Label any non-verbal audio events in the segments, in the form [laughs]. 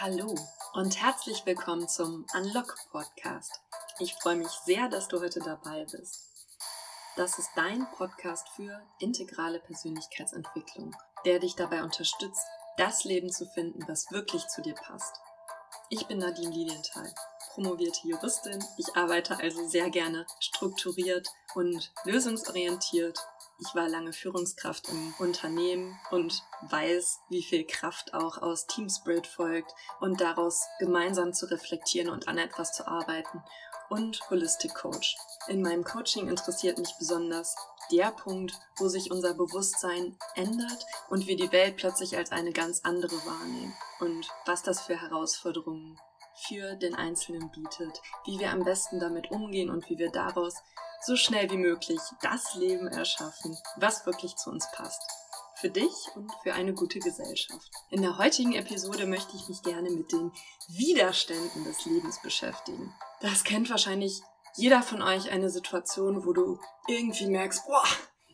Hallo und herzlich willkommen zum Unlock Podcast. Ich freue mich sehr, dass du heute dabei bist. Das ist dein Podcast für integrale Persönlichkeitsentwicklung, der dich dabei unterstützt, das Leben zu finden, was wirklich zu dir passt. Ich bin Nadine Lilienthal, promovierte Juristin. Ich arbeite also sehr gerne strukturiert und lösungsorientiert ich war lange Führungskraft im Unternehmen und weiß, wie viel Kraft auch aus Teamspirit folgt und daraus gemeinsam zu reflektieren und an etwas zu arbeiten. Und Holistic Coach. In meinem Coaching interessiert mich besonders der Punkt, wo sich unser Bewusstsein ändert und wir die Welt plötzlich als eine ganz andere wahrnehmen. Und was das für Herausforderungen für den Einzelnen bietet, wie wir am besten damit umgehen und wie wir daraus so schnell wie möglich das Leben erschaffen, was wirklich zu uns passt. Für dich und für eine gute Gesellschaft. In der heutigen Episode möchte ich mich gerne mit den Widerständen des Lebens beschäftigen. Das kennt wahrscheinlich jeder von euch eine Situation, wo du irgendwie merkst, boah,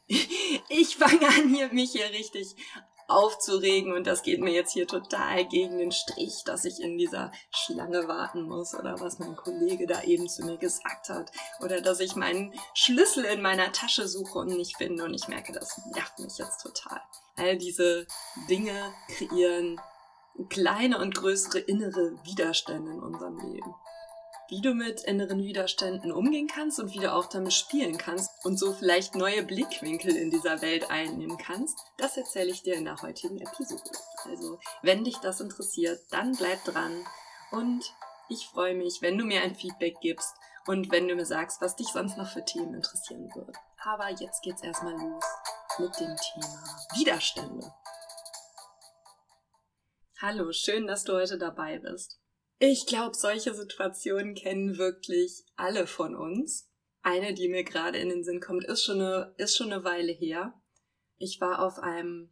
[laughs] ich fange an, hier, mich hier richtig aufzuregen und das geht mir jetzt hier total gegen den Strich, dass ich in dieser Schlange warten muss oder was mein Kollege da eben zu mir gesagt hat oder dass ich meinen Schlüssel in meiner Tasche suche und nicht finde und ich merke, das nervt mich jetzt total. All diese Dinge kreieren kleine und größere innere Widerstände in unserem Leben wie du mit inneren Widerständen umgehen kannst und wie du auch damit spielen kannst und so vielleicht neue Blickwinkel in dieser Welt einnehmen kannst, das erzähle ich dir in der heutigen Episode. Also, wenn dich das interessiert, dann bleib dran und ich freue mich, wenn du mir ein Feedback gibst und wenn du mir sagst, was dich sonst noch für Themen interessieren wird. Aber jetzt geht's erstmal los mit dem Thema Widerstände. Hallo, schön, dass du heute dabei bist. Ich glaube, solche Situationen kennen wirklich alle von uns. Eine, die mir gerade in den Sinn kommt, ist schon eine, ist schon eine Weile her. Ich war auf einem,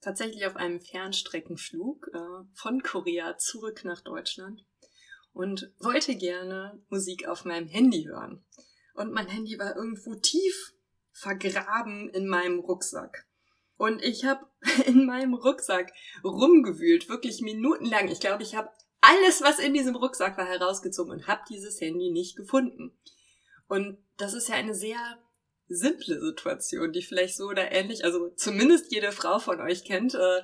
tatsächlich auf einem Fernstreckenflug äh, von Korea zurück nach Deutschland und wollte gerne Musik auf meinem Handy hören. Und mein Handy war irgendwo tief vergraben in meinem Rucksack. Und ich habe [laughs] in meinem Rucksack rumgewühlt, wirklich minutenlang. Ich glaube, ich habe alles, was in diesem Rucksack war, herausgezogen und habe dieses Handy nicht gefunden. Und das ist ja eine sehr simple Situation, die vielleicht so oder ähnlich, also zumindest jede Frau von euch kennt. Äh,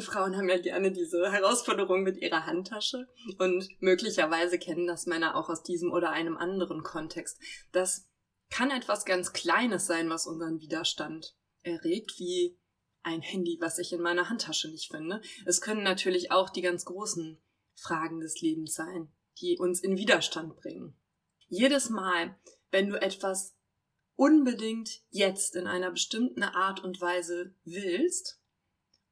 Frauen haben ja gerne diese Herausforderung mit ihrer Handtasche und möglicherweise kennen das Männer auch aus diesem oder einem anderen Kontext. Das kann etwas ganz Kleines sein, was unseren Widerstand erregt, wie ein Handy, was ich in meiner Handtasche nicht finde. Es können natürlich auch die ganz großen Fragen des Lebens sein, die uns in Widerstand bringen. Jedes Mal, wenn du etwas unbedingt jetzt in einer bestimmten Art und Weise willst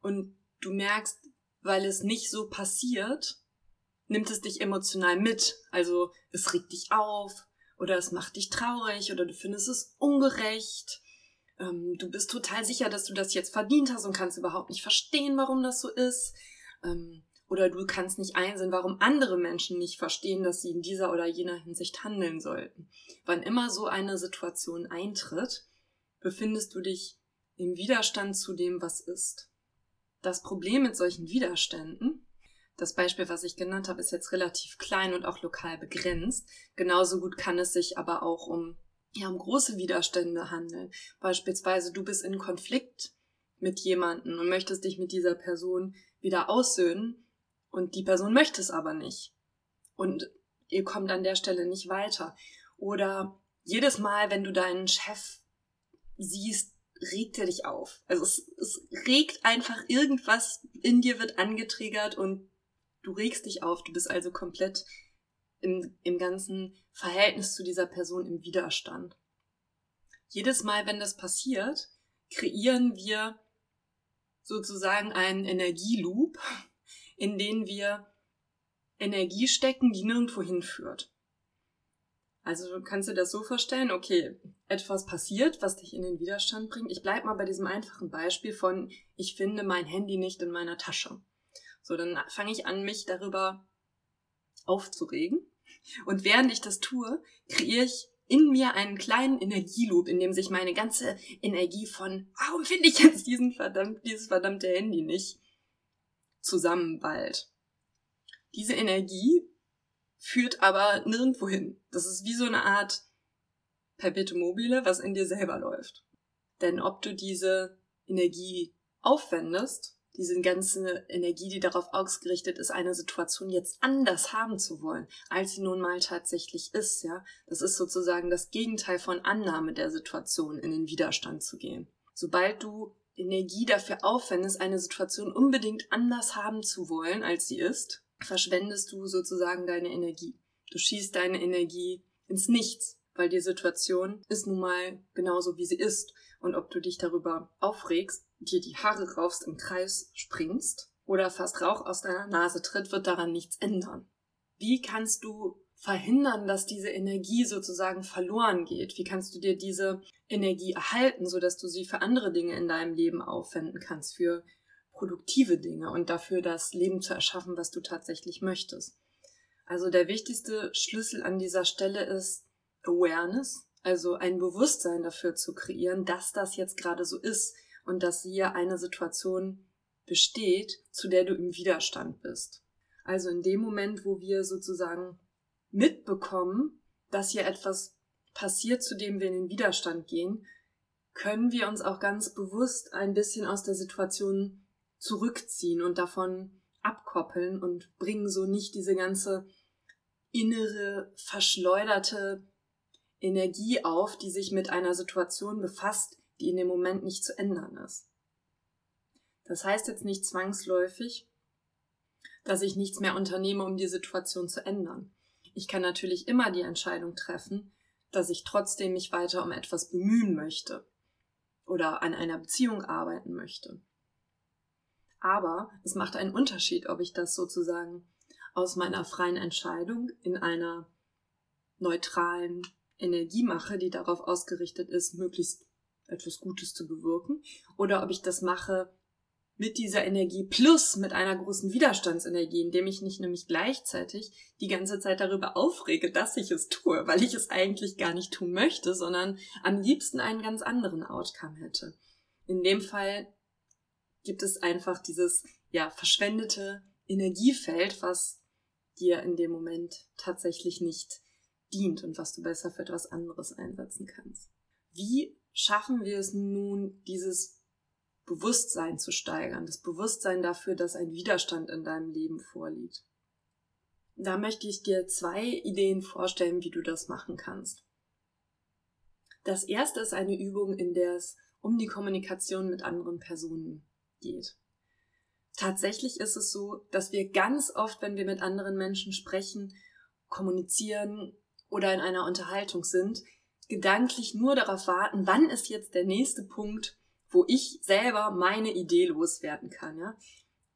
und du merkst, weil es nicht so passiert, nimmt es dich emotional mit. Also es regt dich auf oder es macht dich traurig oder du findest es ungerecht. Ähm, du bist total sicher, dass du das jetzt verdient hast und kannst überhaupt nicht verstehen, warum das so ist. Ähm, oder du kannst nicht einsehen, warum andere Menschen nicht verstehen, dass sie in dieser oder jener Hinsicht handeln sollten. Wann immer so eine Situation eintritt, befindest du dich im Widerstand zu dem, was ist. Das Problem mit solchen Widerständen, das Beispiel, was ich genannt habe, ist jetzt relativ klein und auch lokal begrenzt. Genauso gut kann es sich aber auch um, ja, um große Widerstände handeln. Beispielsweise du bist in Konflikt mit jemanden und möchtest dich mit dieser Person wieder aussöhnen und die Person möchte es aber nicht. Und ihr kommt an der Stelle nicht weiter. Oder jedes Mal, wenn du deinen Chef siehst, regt er dich auf. Also es, es regt einfach irgendwas in dir wird angetriggert und du regst dich auf. Du bist also komplett im, im ganzen Verhältnis zu dieser Person im Widerstand. Jedes Mal, wenn das passiert, kreieren wir sozusagen einen Energieloop, in denen wir Energie stecken, die nirgendwo hinführt. Also kannst du das so vorstellen, okay, etwas passiert, was dich in den Widerstand bringt. Ich bleib mal bei diesem einfachen Beispiel von, ich finde mein Handy nicht in meiner Tasche. So, dann fange ich an, mich darüber aufzuregen. Und während ich das tue, kreiere ich in mir einen kleinen Energieloop, in dem sich meine ganze Energie von, warum finde ich jetzt diesen verdammt, dieses verdammte Handy nicht, zusammenballt. Diese Energie führt aber nirgendwo hin. Das ist wie so eine Art Perpetuum mobile, was in dir selber läuft. Denn ob du diese Energie aufwendest, diese ganze Energie, die darauf ausgerichtet ist, eine Situation jetzt anders haben zu wollen, als sie nun mal tatsächlich ist, ja. Das ist sozusagen das Gegenteil von Annahme der Situation, in den Widerstand zu gehen. Sobald du Energie dafür aufwendest, eine Situation unbedingt anders haben zu wollen, als sie ist, verschwendest du sozusagen deine Energie. Du schießt deine Energie ins Nichts, weil die Situation ist nun mal genauso, wie sie ist. Und ob du dich darüber aufregst, dir die Haare raufst, im Kreis springst oder fast Rauch aus deiner Nase tritt, wird daran nichts ändern. Wie kannst du verhindern, dass diese Energie sozusagen verloren geht? Wie kannst du dir diese Energie erhalten, sodass du sie für andere Dinge in deinem Leben aufwenden kannst, für produktive Dinge und dafür das Leben zu erschaffen, was du tatsächlich möchtest? Also der wichtigste Schlüssel an dieser Stelle ist Awareness, also ein Bewusstsein dafür zu kreieren, dass das jetzt gerade so ist und dass hier eine Situation besteht, zu der du im Widerstand bist. Also in dem Moment, wo wir sozusagen mitbekommen, dass hier etwas passiert, zu dem wir in den Widerstand gehen, können wir uns auch ganz bewusst ein bisschen aus der Situation zurückziehen und davon abkoppeln und bringen so nicht diese ganze innere, verschleuderte Energie auf, die sich mit einer Situation befasst, die in dem Moment nicht zu ändern ist. Das heißt jetzt nicht zwangsläufig, dass ich nichts mehr unternehme, um die Situation zu ändern. Ich kann natürlich immer die Entscheidung treffen, dass ich trotzdem mich weiter um etwas bemühen möchte oder an einer Beziehung arbeiten möchte. Aber es macht einen Unterschied, ob ich das sozusagen aus meiner freien Entscheidung in einer neutralen Energie mache, die darauf ausgerichtet ist, möglichst etwas Gutes zu bewirken, oder ob ich das mache mit dieser Energie plus mit einer großen Widerstandsenergie, indem ich nicht nämlich gleichzeitig die ganze Zeit darüber aufrege, dass ich es tue, weil ich es eigentlich gar nicht tun möchte, sondern am liebsten einen ganz anderen Outcome hätte. In dem Fall gibt es einfach dieses, ja, verschwendete Energiefeld, was dir in dem Moment tatsächlich nicht dient und was du besser für etwas anderes einsetzen kannst. Wie schaffen wir es nun, dieses Bewusstsein zu steigern, das Bewusstsein dafür, dass ein Widerstand in deinem Leben vorliegt. Da möchte ich dir zwei Ideen vorstellen, wie du das machen kannst. Das erste ist eine Übung, in der es um die Kommunikation mit anderen Personen geht. Tatsächlich ist es so, dass wir ganz oft, wenn wir mit anderen Menschen sprechen, kommunizieren oder in einer Unterhaltung sind, gedanklich nur darauf warten, wann ist jetzt der nächste Punkt, wo ich selber meine Idee loswerden kann. Ja?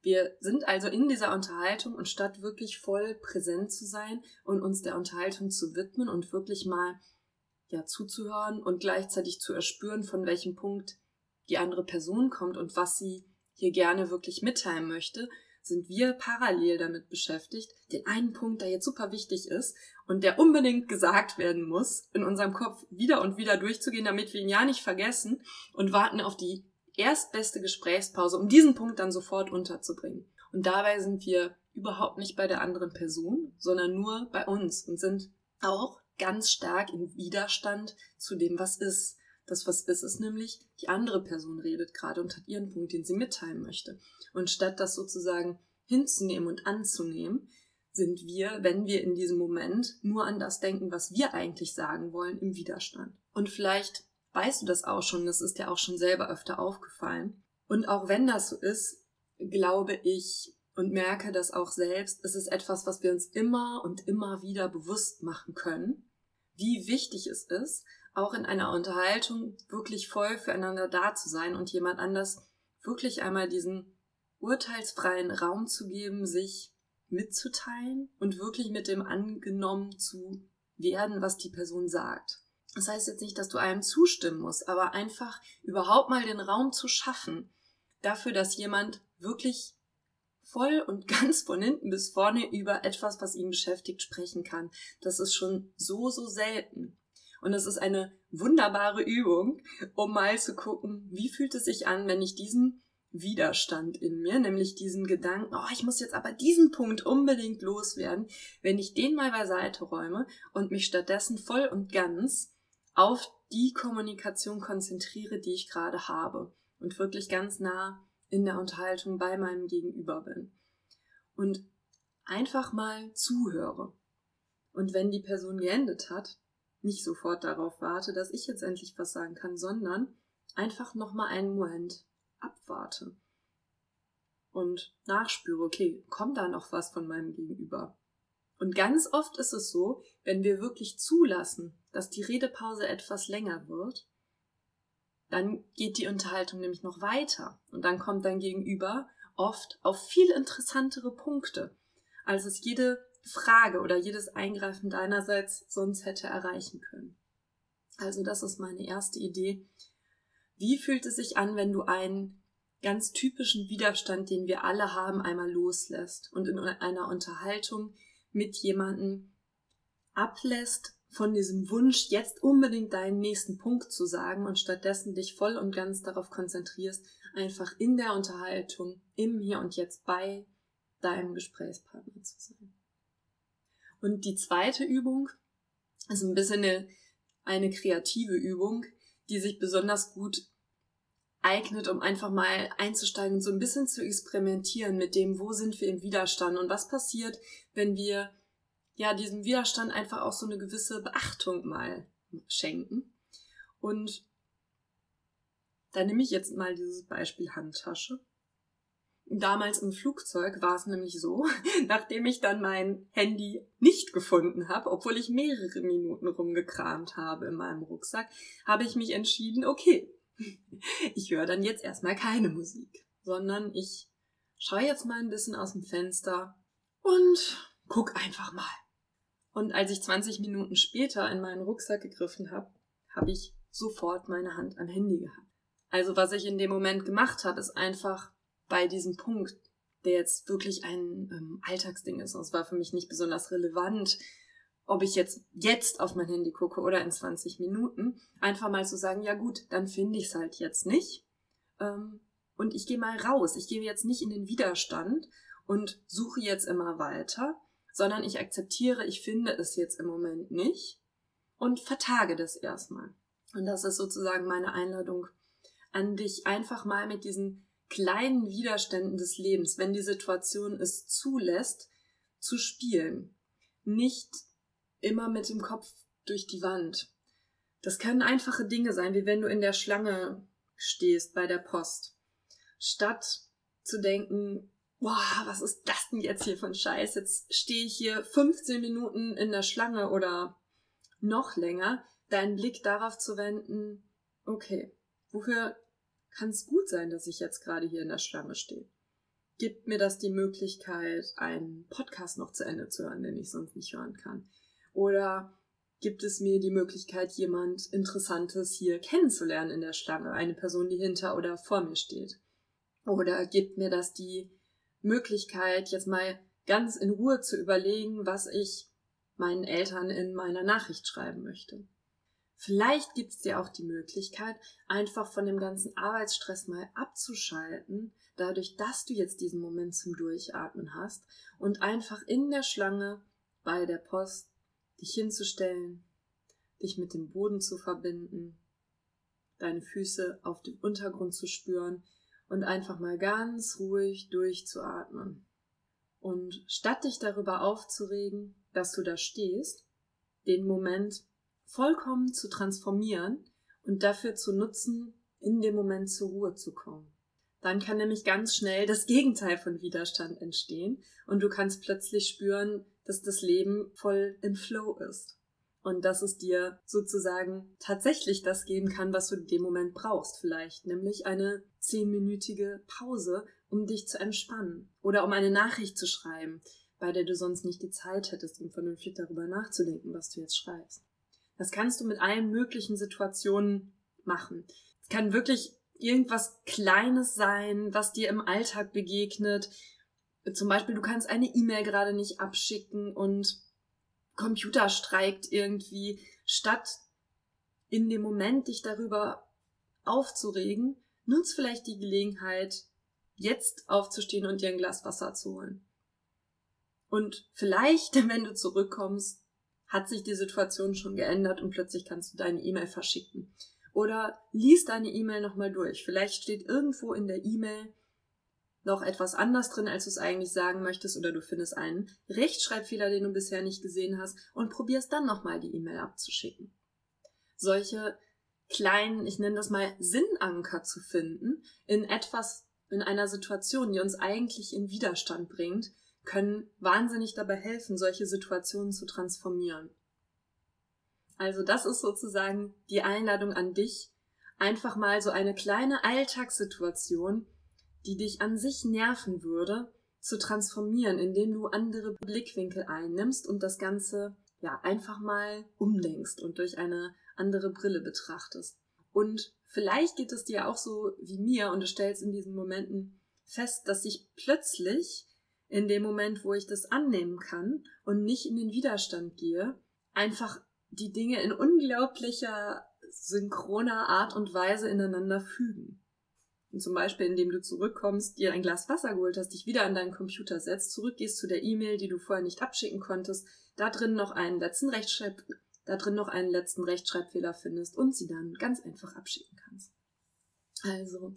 Wir sind also in dieser Unterhaltung und statt wirklich voll präsent zu sein und uns der Unterhaltung zu widmen und wirklich mal ja zuzuhören und gleichzeitig zu erspüren, von welchem Punkt die andere Person kommt und was sie hier gerne wirklich mitteilen möchte, sind wir parallel damit beschäftigt, den einen Punkt, der jetzt super wichtig ist und der unbedingt gesagt werden muss, in unserem Kopf wieder und wieder durchzugehen, damit wir ihn ja nicht vergessen und warten auf die erstbeste Gesprächspause, um diesen Punkt dann sofort unterzubringen. Und dabei sind wir überhaupt nicht bei der anderen Person, sondern nur bei uns und sind auch ganz stark im Widerstand zu dem, was ist. Das, was ist, ist nämlich, die andere Person redet gerade und hat ihren Punkt, den sie mitteilen möchte. Und statt das sozusagen hinzunehmen und anzunehmen, sind wir, wenn wir in diesem Moment nur an das denken, was wir eigentlich sagen wollen, im Widerstand. Und vielleicht weißt du das auch schon, das ist dir auch schon selber öfter aufgefallen. Und auch wenn das so ist, glaube ich und merke das auch selbst, ist es etwas, was wir uns immer und immer wieder bewusst machen können, wie wichtig es ist, auch in einer Unterhaltung wirklich voll füreinander da zu sein und jemand anders wirklich einmal diesen urteilsfreien Raum zu geben, sich mitzuteilen und wirklich mit dem angenommen zu werden, was die Person sagt. Das heißt jetzt nicht, dass du einem zustimmen musst, aber einfach überhaupt mal den Raum zu schaffen dafür, dass jemand wirklich voll und [laughs] ganz von hinten bis vorne über etwas, was ihn beschäftigt, sprechen kann. Das ist schon so, so selten. Und es ist eine wunderbare Übung, um mal zu gucken, wie fühlt es sich an, wenn ich diesen Widerstand in mir, nämlich diesen Gedanken, oh, ich muss jetzt aber diesen Punkt unbedingt loswerden, wenn ich den mal beiseite räume und mich stattdessen voll und ganz auf die Kommunikation konzentriere, die ich gerade habe und wirklich ganz nah in der Unterhaltung bei meinem Gegenüber bin. Und einfach mal zuhöre. Und wenn die Person geendet hat, nicht sofort darauf warte, dass ich jetzt endlich was sagen kann, sondern einfach nochmal einen Moment abwarte und nachspüre, okay, kommt da noch was von meinem Gegenüber? Und ganz oft ist es so, wenn wir wirklich zulassen, dass die Redepause etwas länger wird, dann geht die Unterhaltung nämlich noch weiter und dann kommt dein Gegenüber oft auf viel interessantere Punkte, als es jede Frage oder jedes Eingreifen deinerseits sonst hätte erreichen können. Also das ist meine erste Idee. Wie fühlt es sich an, wenn du einen ganz typischen Widerstand, den wir alle haben, einmal loslässt und in einer Unterhaltung mit jemandem ablässt von diesem Wunsch, jetzt unbedingt deinen nächsten Punkt zu sagen und stattdessen dich voll und ganz darauf konzentrierst, einfach in der Unterhaltung, im Hier und Jetzt bei deinem Gesprächspartner zu sein. Und die zweite Übung ist ein bisschen eine, eine kreative Übung, die sich besonders gut eignet, um einfach mal einzusteigen und so ein bisschen zu experimentieren mit dem, wo sind wir im Widerstand und was passiert, wenn wir ja diesem Widerstand einfach auch so eine gewisse Beachtung mal schenken. Und da nehme ich jetzt mal dieses Beispiel Handtasche. Damals im Flugzeug war es nämlich so, [laughs] nachdem ich dann mein Handy nicht gefunden habe, obwohl ich mehrere Minuten rumgekramt habe in meinem Rucksack, habe ich mich entschieden, okay, [laughs] ich höre dann jetzt erstmal keine Musik, sondern ich schaue jetzt mal ein bisschen aus dem Fenster und guck einfach mal. Und als ich 20 Minuten später in meinen Rucksack gegriffen habe, habe ich sofort meine Hand am Handy gehabt. Also was ich in dem Moment gemacht habe, ist einfach bei diesem Punkt, der jetzt wirklich ein ähm, Alltagsding ist. Und es war für mich nicht besonders relevant, ob ich jetzt jetzt auf mein Handy gucke oder in 20 Minuten. Einfach mal zu sagen, ja gut, dann finde ich es halt jetzt nicht. Ähm, und ich gehe mal raus. Ich gehe jetzt nicht in den Widerstand und suche jetzt immer weiter, sondern ich akzeptiere, ich finde es jetzt im Moment nicht und vertage das erstmal. Und das ist sozusagen meine Einladung an dich, einfach mal mit diesen kleinen Widerständen des Lebens, wenn die Situation es zulässt, zu spielen. Nicht immer mit dem Kopf durch die Wand. Das können einfache Dinge sein, wie wenn du in der Schlange stehst bei der Post. Statt zu denken, boah, was ist das denn jetzt hier ein Scheiß? Jetzt stehe ich hier 15 Minuten in der Schlange oder noch länger, deinen Blick darauf zu wenden, okay, wofür kann es gut sein, dass ich jetzt gerade hier in der Schlange stehe. Gibt mir das die Möglichkeit, einen Podcast noch zu Ende zu hören, den ich sonst nicht hören kann? Oder gibt es mir die Möglichkeit, jemand Interessantes hier kennenzulernen in der Schlange, eine Person, die hinter oder vor mir steht? Oder gibt mir das die Möglichkeit, jetzt mal ganz in Ruhe zu überlegen, was ich meinen Eltern in meiner Nachricht schreiben möchte? Vielleicht gibt es dir auch die Möglichkeit, einfach von dem ganzen Arbeitsstress mal abzuschalten, dadurch, dass du jetzt diesen Moment zum Durchatmen hast und einfach in der Schlange bei der Post dich hinzustellen, dich mit dem Boden zu verbinden, deine Füße auf dem Untergrund zu spüren und einfach mal ganz ruhig durchzuatmen. Und statt dich darüber aufzuregen, dass du da stehst, den Moment vollkommen zu transformieren und dafür zu nutzen, in dem Moment zur Ruhe zu kommen. Dann kann nämlich ganz schnell das [laughs] Gegenteil von Widerstand entstehen und du kannst plötzlich spüren, dass das Leben voll im Flow ist und dass es dir sozusagen tatsächlich das geben kann, was du in dem Moment brauchst, vielleicht, nämlich eine zehnminütige Pause, um dich zu entspannen oder um eine Nachricht zu schreiben, bei der du sonst nicht die Zeit hättest, um vernünftig darüber nachzudenken, was du jetzt schreibst. Das kannst du mit allen möglichen Situationen machen. Es kann wirklich irgendwas Kleines sein, was dir im Alltag begegnet. Zum Beispiel, du kannst eine E-Mail gerade nicht abschicken und Computer streikt irgendwie. Statt in dem Moment dich darüber aufzuregen, nutz vielleicht die Gelegenheit, jetzt aufzustehen und dir ein Glas Wasser zu holen. Und vielleicht, [laughs] wenn du zurückkommst, hat sich die Situation schon geändert und plötzlich kannst du deine E-Mail verschicken. Oder lies deine E-Mail nochmal durch. Vielleicht steht irgendwo in der E-Mail noch etwas anders drin, als du es eigentlich sagen möchtest, oder du findest einen Rechtschreibfehler, den du bisher nicht gesehen hast, und probierst dann nochmal die E-Mail abzuschicken. Solche kleinen, ich nenne das mal Sinnanker zu finden, in etwas, in einer Situation, die uns eigentlich in Widerstand bringt, können wahnsinnig dabei helfen, solche Situationen zu transformieren. Also das ist sozusagen die Einladung an dich, einfach mal so eine kleine Alltagssituation, die dich an sich nerven würde, zu transformieren, indem du andere Blickwinkel einnimmst und das Ganze ja einfach mal umlenkst und durch eine andere Brille betrachtest. Und vielleicht geht es dir auch so wie mir und du stellst in diesen Momenten fest, dass sich plötzlich in dem Moment, wo ich das annehmen kann und nicht in den Widerstand gehe, einfach die Dinge in unglaublicher synchroner Art und Weise ineinander fügen. Und zum Beispiel, indem du zurückkommst, dir ein Glas Wasser geholt hast, dich wieder an deinen Computer setzt, zurückgehst zu der E-Mail, die du vorher nicht abschicken konntest, da drin noch einen letzten Rechtschreib da drin noch einen letzten Rechtschreibfehler findest und sie dann ganz einfach abschicken kannst. Also,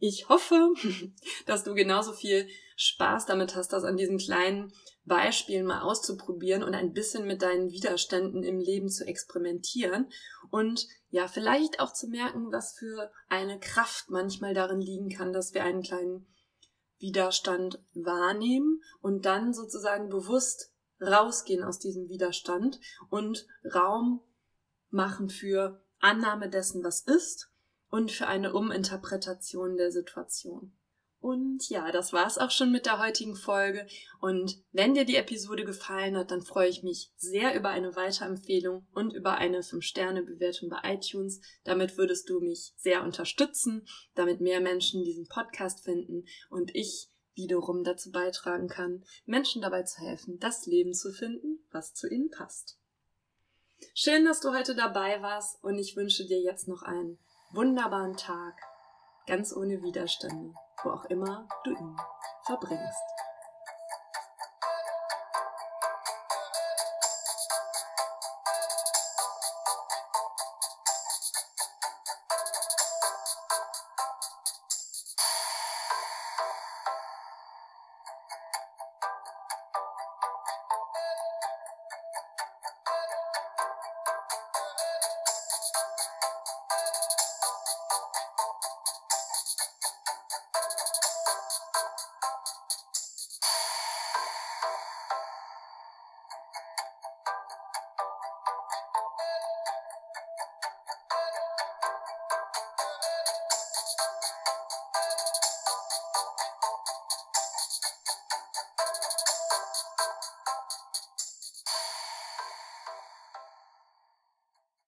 ich hoffe, [laughs] dass du genauso viel Spaß damit hast, das an diesen kleinen Beispielen mal auszuprobieren und ein bisschen mit deinen Widerständen im Leben zu experimentieren und ja, vielleicht auch zu merken, was für eine Kraft manchmal darin liegen kann, dass wir einen kleinen Widerstand wahrnehmen und dann sozusagen bewusst rausgehen aus diesem Widerstand und Raum machen für Annahme dessen, was ist und für eine Uminterpretation der Situation. Und ja, das war's auch schon mit der heutigen Folge. Und wenn dir die Episode gefallen hat, dann freue ich mich sehr über eine Weiterempfehlung und über eine 5-Sterne-Bewertung bei iTunes. Damit würdest du mich sehr unterstützen, damit mehr Menschen diesen Podcast finden und ich wiederum dazu beitragen kann, Menschen dabei zu helfen, das Leben zu finden, was zu ihnen passt. Schön, dass du heute dabei warst und ich wünsche dir jetzt noch einen wunderbaren Tag, ganz ohne Widerstände, wo auch immer du ihn verbringst.